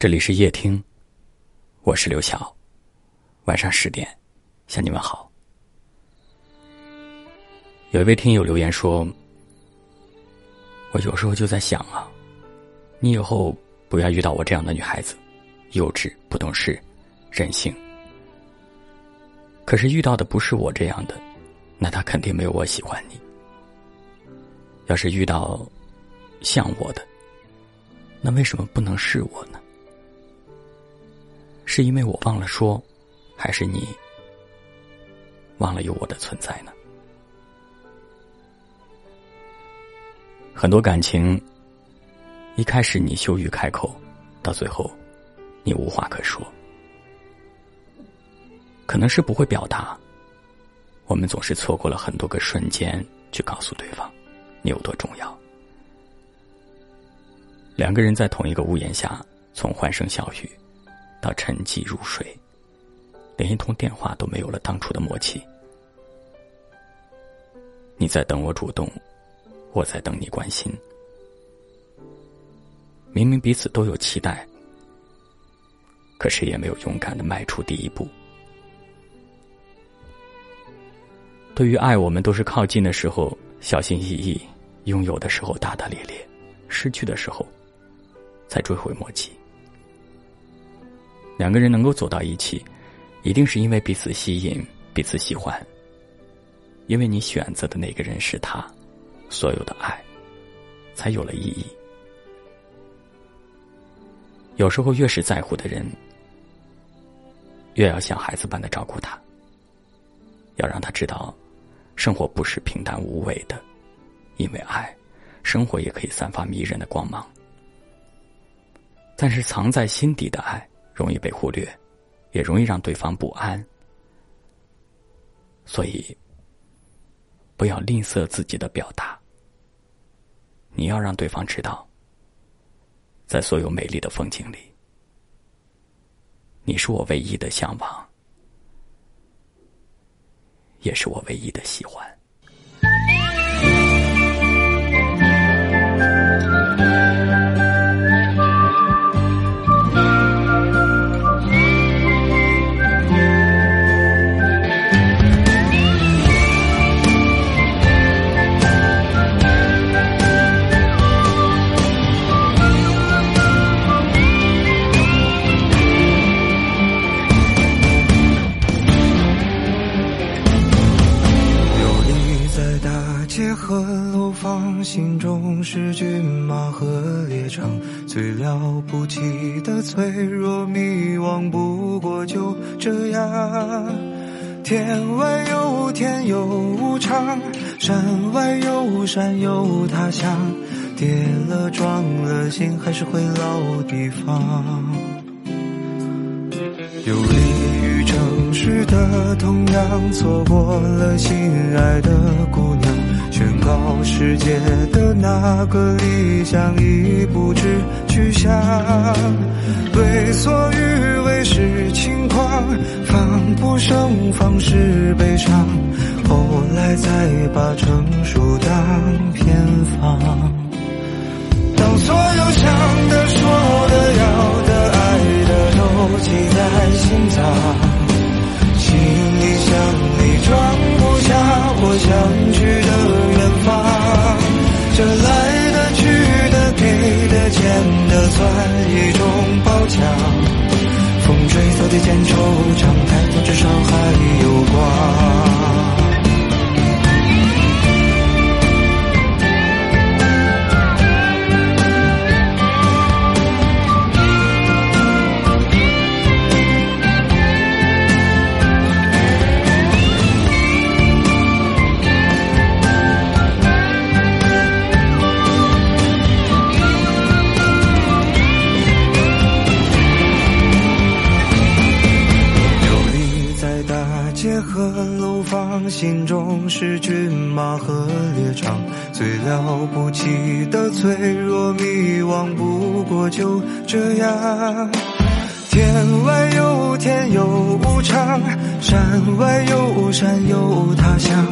这里是夜听，我是刘晓。晚上十点，向你们好。有一位听友留言说：“我有时候就在想啊，你以后不要遇到我这样的女孩子，幼稚、不懂事、任性。可是遇到的不是我这样的，那她肯定没有我喜欢你。要是遇到像我的，那为什么不能是我呢？”是因为我忘了说，还是你忘了有我的存在呢？很多感情，一开始你羞于开口，到最后你无话可说，可能是不会表达。我们总是错过了很多个瞬间，去告诉对方你有多重要。两个人在同一个屋檐下，从欢声笑语。到沉寂入睡，连一通电话都没有了当初的默契。你在等我主动，我在等你关心。明明彼此都有期待，可是也没有勇敢的迈出第一步。对于爱，我们都是靠近的时候小心翼翼，拥有的时候大大咧咧，失去的时候才追悔莫及。两个人能够走到一起，一定是因为彼此吸引、彼此喜欢。因为你选择的那个人是他，所有的爱才有了意义。有时候，越是在乎的人，越要像孩子般的照顾他，要让他知道，生活不是平淡无味的，因为爱，生活也可以散发迷人的光芒。但是，藏在心底的爱。容易被忽略，也容易让对方不安，所以不要吝啬自己的表达。你要让对方知道，在所有美丽的风景里，你是我唯一的向往，也是我唯一的喜欢。心中是骏马和猎场，最了不起的脆弱迷惘，不过就这样。天外有天有无常，山外有山有他乡，跌了撞了心还是会老地方。有利于城市的同样，错过了心爱的姑娘。宣告世界的那个理想已不知去向，为所欲为是轻狂，防不胜防是悲伤，后来才把成熟当偏方。当所有想的、说的、要给的、欠的，算一种褒奖。风吹草低见惆怅，抬头至少还有光。楼房心中是骏马和猎场，最了不起的脆弱迷惘，不过就这样。天外有天有无常，山外有山有他乡，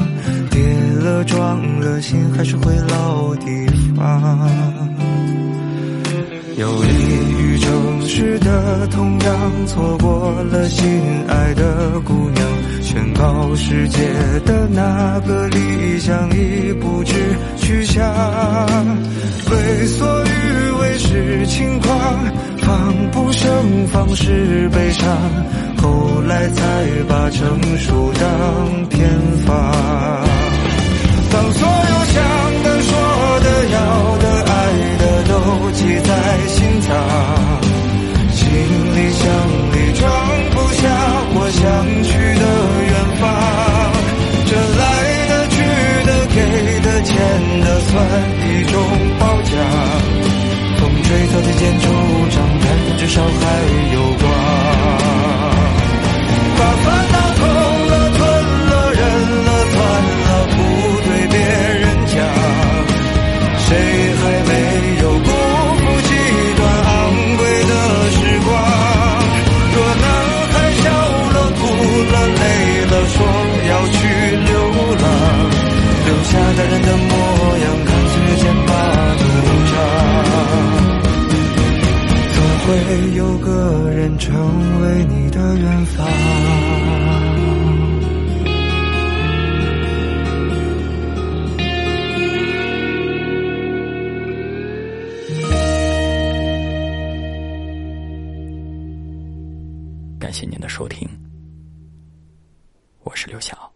跌了撞了心还是会老地方。有利于。城市的，同样错过了心爱的姑娘。宣告世界的那个理想已不知去向。为所欲为是轻狂，防不胜防是悲伤。后来才把成熟当偏方。当所有想算一种个人成为你的远方。感谢您的收听，我是刘晓。